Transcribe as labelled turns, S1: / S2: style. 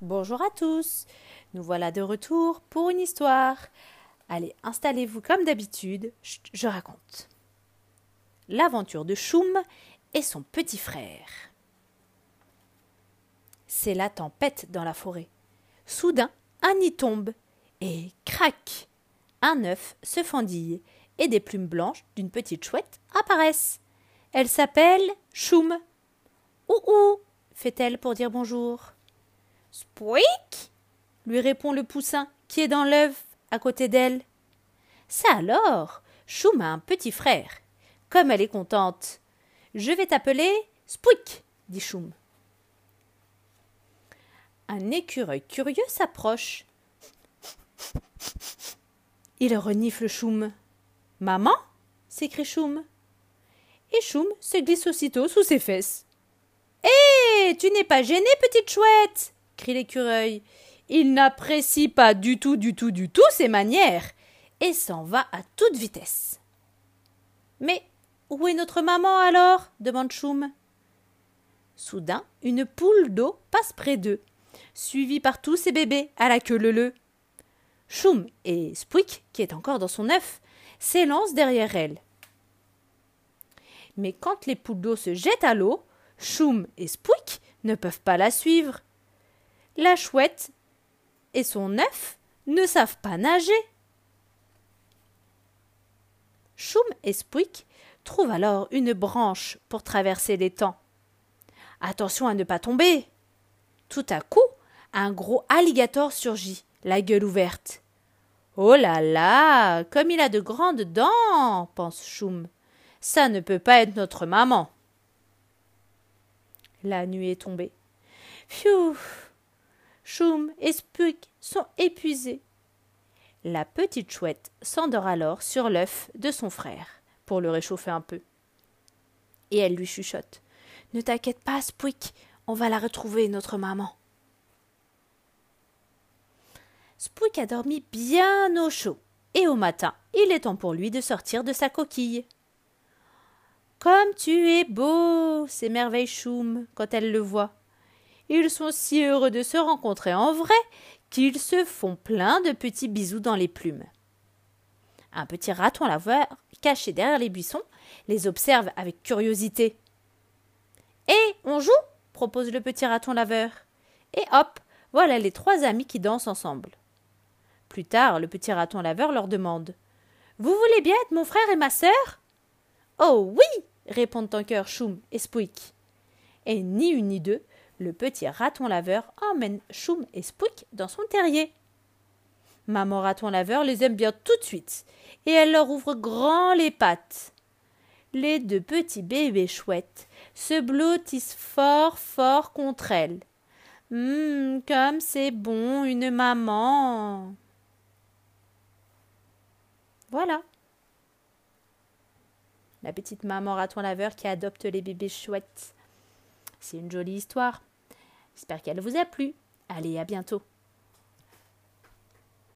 S1: Bonjour à tous. Nous voilà de retour pour une histoire. Allez, installez-vous comme d'habitude, je raconte. L'aventure de Choum et son petit frère. C'est la tempête dans la forêt. Soudain, un nid tombe et crac Un œuf se fendille et des plumes blanches d'une petite chouette apparaissent. Elle s'appelle Choum. Ouh fait-elle pour dire bonjour. Spouic lui répond le poussin qui est dans l'œuf à côté d'elle. Ça alors? Choum a un petit frère. Comme elle est contente. Je vais t'appeler Spouic, dit Choum. Un écureuil curieux s'approche. Il renifle Choum. Maman? s'écrie Choum. Et Choum se glisse aussitôt sous ses fesses. Hé Tu n'es pas gênée, petite chouette? Crie l'écureuil. Il n'apprécie pas du tout, du tout, du tout ses manières et s'en va à toute vitesse. Mais où est notre maman alors? demande Choum. Soudain, une poule d'eau passe près d'eux, suivie par tous ses bébés à la queue leu-leu. Choum et Spouik, qui est encore dans son œuf, s'élancent derrière elle. Mais quand les poules d'eau se jettent à l'eau, Choum et Spouik ne peuvent pas la suivre. La chouette et son œuf ne savent pas nager. Choum et Spouik trouvent alors une branche pour traverser l'étang. Attention à ne pas tomber. Tout à coup, un gros alligator surgit, la gueule ouverte. Oh là là, comme il a de grandes dents, pense Choum. Ça ne peut pas être notre maman. La nuit est tombée. Pfiou Choum et Spuk sont épuisés. La petite chouette s'endort alors sur l'œuf de son frère pour le réchauffer un peu. Et elle lui chuchote. Ne t'inquiète pas, Spouik, on va la retrouver, notre maman. Spouik a dormi bien au chaud, et au matin, il est temps pour lui de sortir de sa coquille. Comme tu es beau s'émerveille Choum quand elle le voit. Ils sont si heureux de se rencontrer en vrai qu'ils se font plein de petits bisous dans les plumes. Un petit raton laveur, caché derrière les buissons, les observe avec curiosité. Eh, on joue propose le petit raton laveur. Et hop, voilà les trois amis qui dansent ensemble. Plus tard, le petit raton laveur leur demande Vous voulez bien être mon frère et ma sœur Oh oui répondent en chœur Choum et Spouik. Et ni une ni deux, le petit raton laveur emmène Choum et Spouik dans son terrier. Maman raton laveur les aime bien tout de suite, et elle leur ouvre grand les pattes. Les deux petits bébés chouettes se blottissent fort fort contre elle. Hum, comme c'est bon, une maman. Voilà. La petite maman raton laveur qui adopte les bébés chouettes. C'est une jolie histoire. J'espère qu'elle vous a plu. Allez, à bientôt.